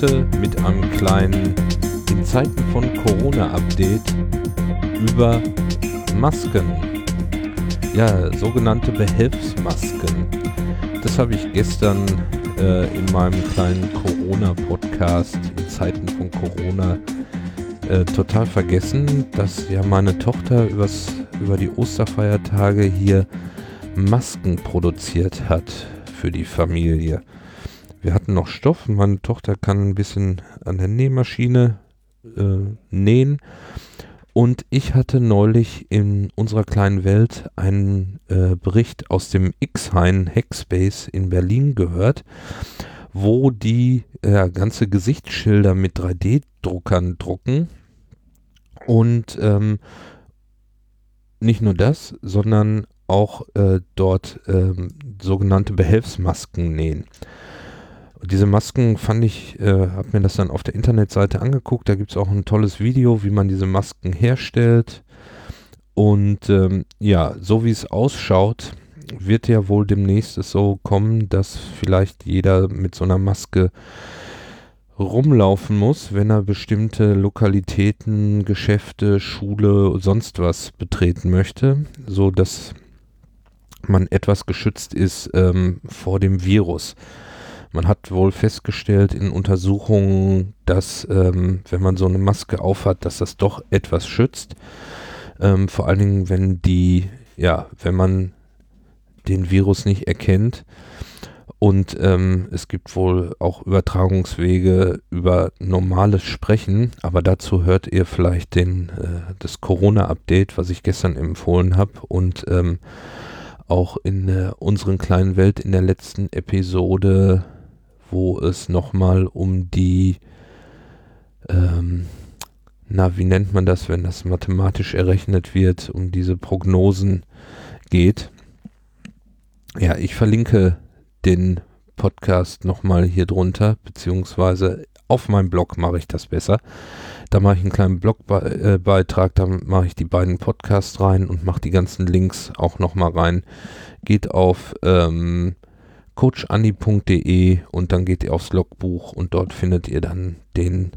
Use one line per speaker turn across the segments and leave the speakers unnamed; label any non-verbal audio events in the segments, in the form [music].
Heute mit einem kleinen, in Zeiten von Corona-Update über Masken. Ja, sogenannte Behelfsmasken. Das habe ich gestern äh, in meinem kleinen Corona-Podcast in Zeiten von Corona äh, total vergessen, dass ja meine Tochter übers, über die Osterfeiertage hier Masken produziert hat für die Familie. Wir hatten noch Stoff. Meine Tochter kann ein bisschen an der Nähmaschine äh, nähen. Und ich hatte neulich in unserer kleinen Welt einen äh, Bericht aus dem X-Hain Hackspace in Berlin gehört, wo die äh, ganze Gesichtsschilder mit 3D-Druckern drucken. Und ähm, nicht nur das, sondern auch äh, dort ähm, sogenannte Behelfsmasken nähen. Diese Masken fand ich, äh, habe mir das dann auf der Internetseite angeguckt. Da gibt es auch ein tolles Video, wie man diese Masken herstellt. Und ähm, ja, so wie es ausschaut, wird ja wohl demnächst es so kommen, dass vielleicht jeder mit so einer Maske rumlaufen muss, wenn er bestimmte Lokalitäten, Geschäfte, Schule, sonst was betreten möchte, so dass man etwas geschützt ist ähm, vor dem Virus. Man hat wohl festgestellt in Untersuchungen, dass ähm, wenn man so eine Maske aufhat, dass das doch etwas schützt. Ähm, vor allen Dingen, wenn die, ja, wenn man den Virus nicht erkennt. Und ähm, es gibt wohl auch Übertragungswege über normales Sprechen, aber dazu hört ihr vielleicht den, äh, das Corona-Update, was ich gestern empfohlen habe. Und ähm, auch in äh, unseren kleinen Welt in der letzten Episode wo es nochmal um die, ähm, na, wie nennt man das, wenn das mathematisch errechnet wird, um diese Prognosen geht. Ja, ich verlinke den Podcast nochmal hier drunter, beziehungsweise auf meinem Blog mache ich das besser. Da mache ich einen kleinen Blogbeitrag, da mache ich die beiden Podcasts rein und mache die ganzen Links auch nochmal rein. Geht auf ähm, coachandi.de und dann geht ihr aufs Logbuch und dort findet ihr dann den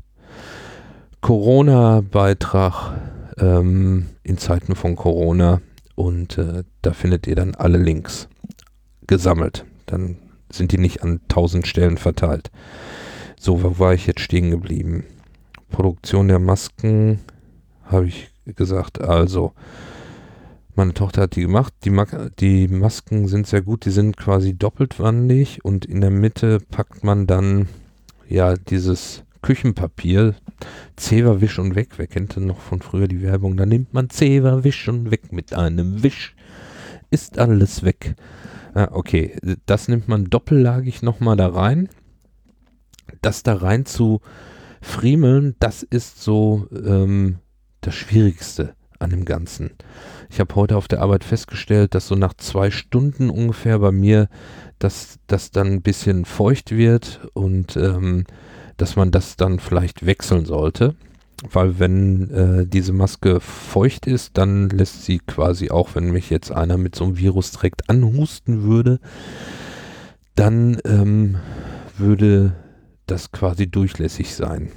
Corona-Beitrag ähm, in Zeiten von Corona und äh, da findet ihr dann alle Links gesammelt. Dann sind die nicht an tausend Stellen verteilt. So, wo war ich jetzt stehen geblieben? Produktion der Masken habe ich gesagt. Also, meine Tochter hat die gemacht. Die, Ma die Masken sind sehr gut. Die sind quasi doppeltwandig und in der Mitte packt man dann ja dieses Küchenpapier. Zewa Wisch und Weg. Wer kennt denn noch von früher die Werbung? Da nimmt man Zewa Wisch und Weg mit einem Wisch. Ist alles weg. Ah, okay, das nimmt man doppellagig nochmal da rein. Das da rein zu friemeln, das ist so ähm, das Schwierigste an dem Ganzen. Ich habe heute auf der Arbeit festgestellt, dass so nach zwei Stunden ungefähr bei mir dass das dann ein bisschen feucht wird und ähm, dass man das dann vielleicht wechseln sollte. Weil wenn äh, diese Maske feucht ist, dann lässt sie quasi auch, wenn mich jetzt einer mit so einem Virus direkt anhusten würde, dann ähm, würde das quasi durchlässig sein.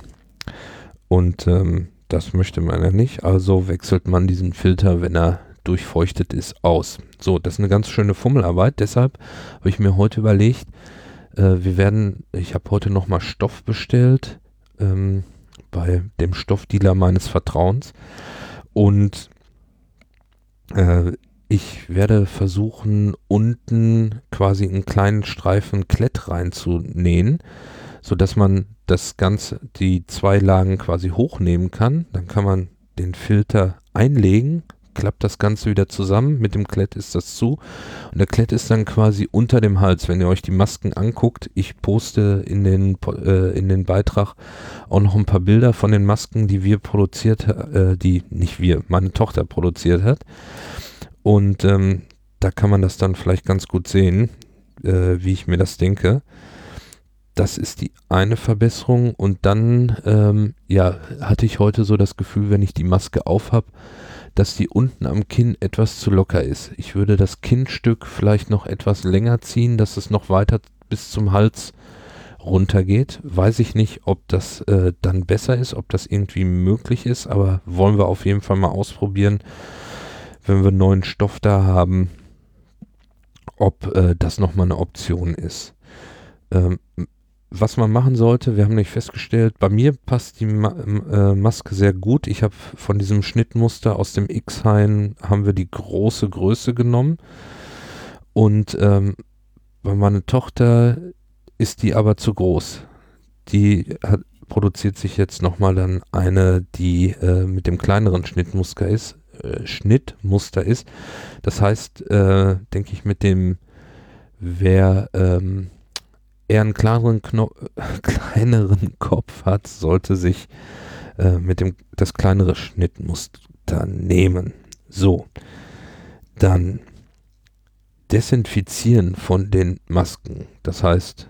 Und ähm, das möchte man ja nicht, also wechselt man diesen Filter, wenn er durchfeuchtet ist, aus. So, das ist eine ganz schöne Fummelarbeit. Deshalb habe ich mir heute überlegt, äh, wir werden, ich habe heute nochmal Stoff bestellt ähm, bei dem Stoffdealer meines Vertrauens und äh, ich werde versuchen, unten quasi einen kleinen Streifen Klett reinzunähen, sodass man das Ganze, die zwei Lagen quasi hochnehmen kann. Dann kann man den Filter einlegen, klappt das Ganze wieder zusammen. Mit dem Klett ist das zu. Und der Klett ist dann quasi unter dem Hals. Wenn ihr euch die Masken anguckt, ich poste in den, äh, in den Beitrag auch noch ein paar Bilder von den Masken, die wir produziert, äh, die nicht wir, meine Tochter produziert hat. Und ähm, da kann man das dann vielleicht ganz gut sehen, äh, wie ich mir das denke. Das ist die eine Verbesserung. Und dann, ähm, ja, hatte ich heute so das Gefühl, wenn ich die Maske auf habe, dass die unten am Kinn etwas zu locker ist. Ich würde das Kinnstück vielleicht noch etwas länger ziehen, dass es noch weiter bis zum Hals runtergeht. Weiß ich nicht, ob das äh, dann besser ist, ob das irgendwie möglich ist, aber wollen wir auf jeden Fall mal ausprobieren, wenn wir neuen Stoff da haben, ob äh, das nochmal eine Option ist. Ähm, was man machen sollte, wir haben nicht festgestellt, bei mir passt die Ma äh, Maske sehr gut. Ich habe von diesem Schnittmuster aus dem X-Hain haben wir die große Größe genommen. Und ähm, bei meiner Tochter ist die aber zu groß. Die hat, produziert sich jetzt nochmal dann eine, die äh, mit dem kleineren Schnittmuster ist. Äh, Schnittmuster ist. Das heißt, äh, denke ich, mit dem, wer ähm, eher einen kleineren, Kno [laughs] kleineren Kopf hat, sollte sich äh, mit dem das kleinere Schnittmuster nehmen. So, dann Desinfizieren von den Masken. Das heißt,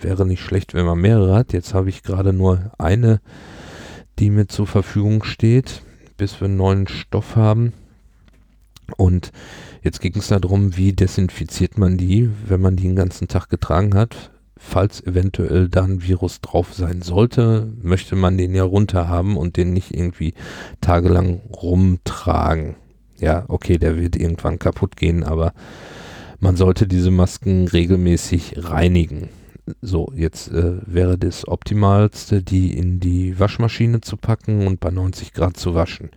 wäre nicht schlecht, wenn man mehrere hat. Jetzt habe ich gerade nur eine, die mir zur Verfügung steht, bis wir einen neuen Stoff haben. Und jetzt ging es darum, wie desinfiziert man die, wenn man die den ganzen Tag getragen hat falls eventuell da ein Virus drauf sein sollte, möchte man den ja runter haben und den nicht irgendwie tagelang rumtragen. Ja, okay, der wird irgendwann kaputt gehen, aber man sollte diese Masken regelmäßig reinigen. So, jetzt äh, wäre das Optimalste, die in die Waschmaschine zu packen und bei 90 Grad zu waschen.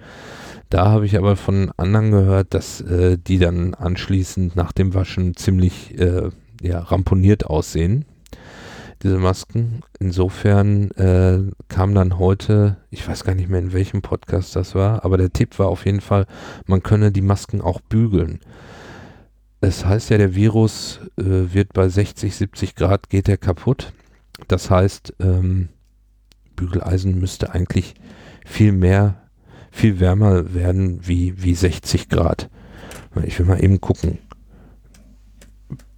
Da habe ich aber von anderen gehört, dass äh, die dann anschließend nach dem Waschen ziemlich äh, ja, ramponiert aussehen diese Masken. Insofern äh, kam dann heute, ich weiß gar nicht mehr in welchem Podcast das war, aber der Tipp war auf jeden Fall, man könne die Masken auch bügeln. Es heißt ja, der Virus äh, wird bei 60, 70 Grad geht er kaputt. Das heißt, ähm, Bügeleisen müsste eigentlich viel mehr, viel wärmer werden wie, wie 60 Grad. Ich will mal eben gucken.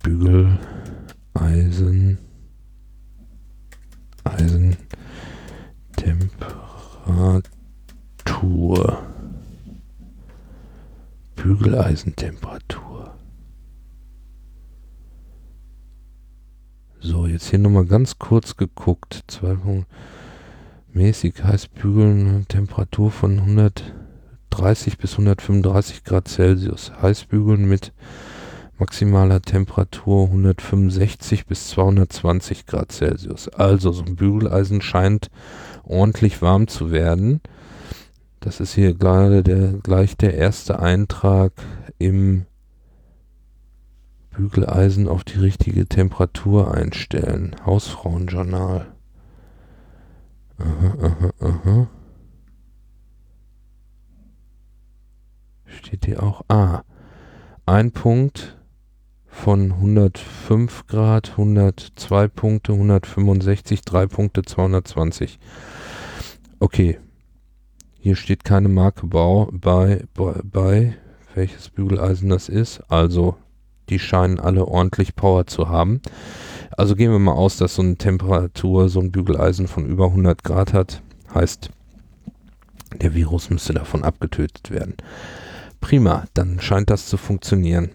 Bügeleisen. Eisentemperatur. Bügeleisentemperatur. So, jetzt hier nochmal ganz kurz geguckt. Zwei mäßig heiß bügeln, Temperatur von 130 bis 135 Grad Celsius. Heiß bügeln mit maximaler Temperatur 165 bis 220 Grad Celsius. Also so ein Bügeleisen scheint ordentlich warm zu werden. Das ist hier gerade der, gleich der erste Eintrag im Bügeleisen auf die richtige Temperatur einstellen. Hausfrauenjournal. Aha, aha, aha. Steht hier auch. Ah, ein Punkt von 105 Grad, 102 Punkte, 165, 3 Punkte, 220. Okay. Hier steht keine Marke Bau bei, bei, bei, welches Bügeleisen das ist. Also, die scheinen alle ordentlich Power zu haben. Also gehen wir mal aus, dass so eine Temperatur, so ein Bügeleisen von über 100 Grad hat. Heißt, der Virus müsste davon abgetötet werden. Prima, dann scheint das zu funktionieren.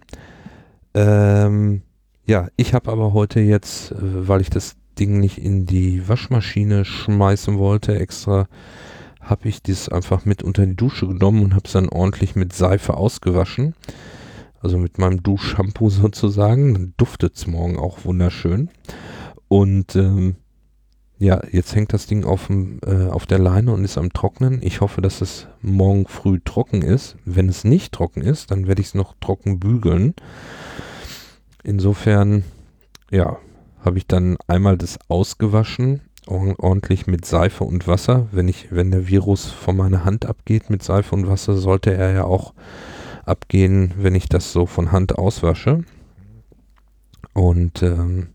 Ähm, ja, ich habe aber heute jetzt, äh, weil ich das Ding nicht in die Waschmaschine schmeißen wollte, extra habe ich das einfach mit unter die Dusche genommen und habe es dann ordentlich mit Seife ausgewaschen. Also mit meinem Duschshampoo [laughs] sozusagen. Dann duftet es morgen auch wunderschön. Und ähm, ja, jetzt hängt das Ding auf, äh, auf der Leine und ist am Trocknen. Ich hoffe, dass es morgen früh trocken ist. Wenn es nicht trocken ist, dann werde ich es noch trocken bügeln. Insofern, ja, habe ich dann einmal das ausgewaschen, ordentlich mit Seife und Wasser. Wenn ich, wenn der Virus von meiner Hand abgeht mit Seife und Wasser, sollte er ja auch abgehen, wenn ich das so von Hand auswasche. Und ähm,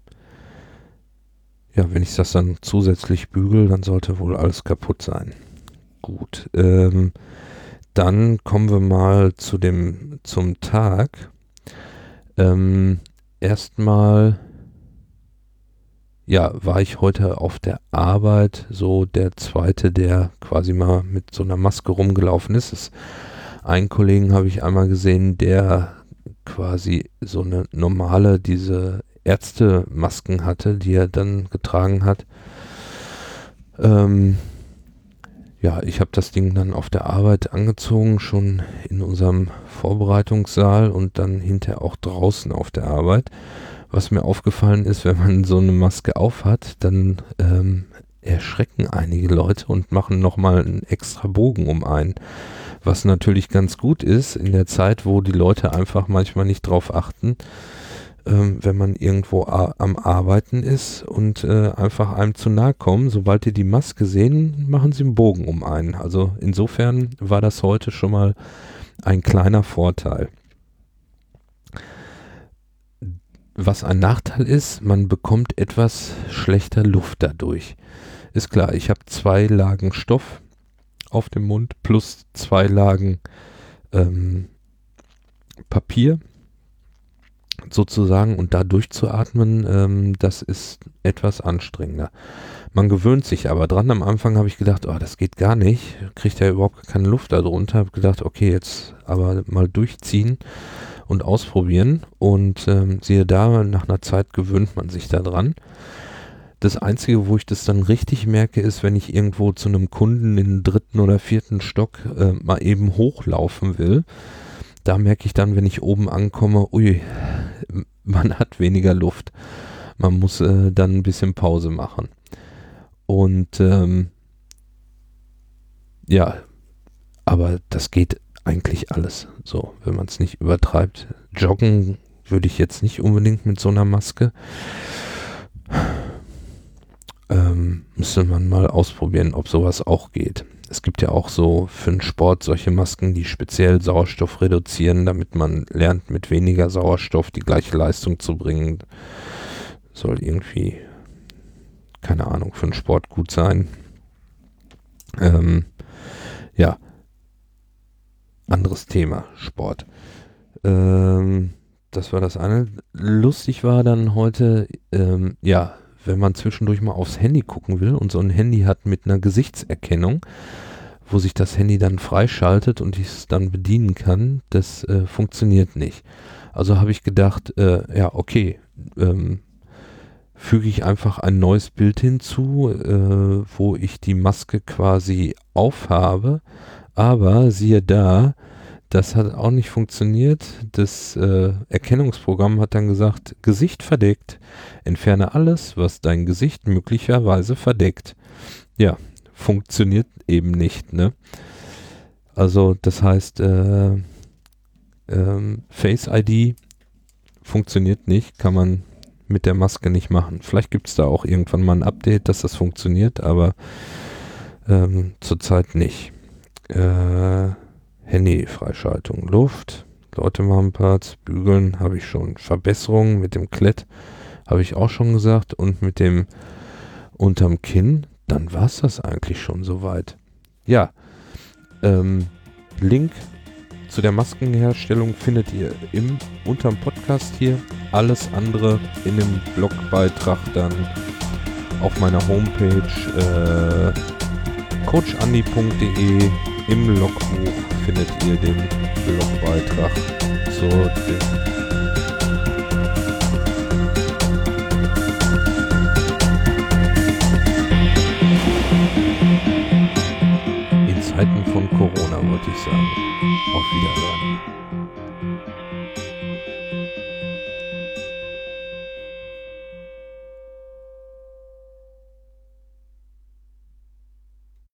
ja, wenn ich das dann zusätzlich bügel, dann sollte wohl alles kaputt sein. Gut. Ähm, dann kommen wir mal zu dem zum Tag. Ähm, erstmal, ja, war ich heute auf der Arbeit so der zweite, der quasi mal mit so einer Maske rumgelaufen ist. ist Einen Kollegen habe ich einmal gesehen, der quasi so eine normale, diese Ärztemasken hatte, die er dann getragen hat. Ähm, ja, ich habe das Ding dann auf der Arbeit angezogen, schon in unserem Vorbereitungssaal und dann hinterher auch draußen auf der Arbeit. Was mir aufgefallen ist, wenn man [laughs] so eine Maske aufhat, dann ähm, erschrecken einige Leute und machen nochmal einen extra Bogen um einen. Was natürlich ganz gut ist in der Zeit, wo die Leute einfach manchmal nicht drauf achten, ähm, wenn man irgendwo am Arbeiten ist und äh, einfach einem zu nahe kommen. Sobald die die Maske sehen, machen sie einen Bogen um einen. Also insofern war das heute schon mal ein kleiner Vorteil. Was ein Nachteil ist, man bekommt etwas schlechter Luft dadurch. Ist klar, ich habe zwei Lagen Stoff auf dem Mund plus zwei Lagen ähm, Papier sozusagen und da durchzuatmen, ähm, das ist etwas anstrengender. Man gewöhnt sich aber dran. Am Anfang habe ich gedacht, oh, das geht gar nicht. Kriegt ja überhaupt keine Luft darunter. Habe gedacht, okay, jetzt aber mal durchziehen und ausprobieren. Und ähm, siehe da, nach einer Zeit gewöhnt man sich da dran. Das Einzige, wo ich das dann richtig merke, ist, wenn ich irgendwo zu einem Kunden in den dritten oder vierten Stock äh, mal eben hochlaufen will. Da merke ich dann, wenn ich oben ankomme, ui, man hat weniger Luft. Man muss äh, dann ein bisschen Pause machen. Und ähm, ja, aber das geht eigentlich alles so, wenn man es nicht übertreibt. Joggen würde ich jetzt nicht unbedingt mit so einer Maske. Ähm, müsste man mal ausprobieren, ob sowas auch geht. Es gibt ja auch so für den Sport solche Masken, die speziell Sauerstoff reduzieren, damit man lernt, mit weniger Sauerstoff die gleiche Leistung zu bringen. Soll irgendwie, keine Ahnung, für den Sport gut sein. Ähm, ja, anderes Thema, Sport. Ähm, das war das eine. Lustig war dann heute, ähm, ja, wenn man zwischendurch mal aufs Handy gucken will und so ein Handy hat mit einer Gesichtserkennung, wo sich das Handy dann freischaltet und ich es dann bedienen kann, das äh, funktioniert nicht. Also habe ich gedacht, äh, ja, okay, ähm, füge ich einfach ein neues Bild hinzu, äh, wo ich die Maske quasi aufhabe, aber siehe da, das hat auch nicht funktioniert. Das äh, Erkennungsprogramm hat dann gesagt, Gesicht verdeckt. Entferne alles, was dein Gesicht möglicherweise verdeckt. Ja, funktioniert eben nicht. Ne? Also das heißt, äh, ähm, Face ID funktioniert nicht, kann man mit der Maske nicht machen. Vielleicht gibt es da auch irgendwann mal ein Update, dass das funktioniert, aber ähm, zurzeit nicht. Äh, Handy-Freischaltung, Luft, Leute machen Parts, Bügeln habe ich schon. Verbesserungen mit dem Klett habe ich auch schon gesagt und mit dem unterm Kinn, dann war es das eigentlich schon soweit. Ja, ähm, Link zu der Maskenherstellung findet ihr im unterm Podcast hier. Alles andere in dem Blogbeitrag dann auf meiner Homepage äh, coachandi.de im Logbuch findet ihr den Blogbeitrag. Zu dem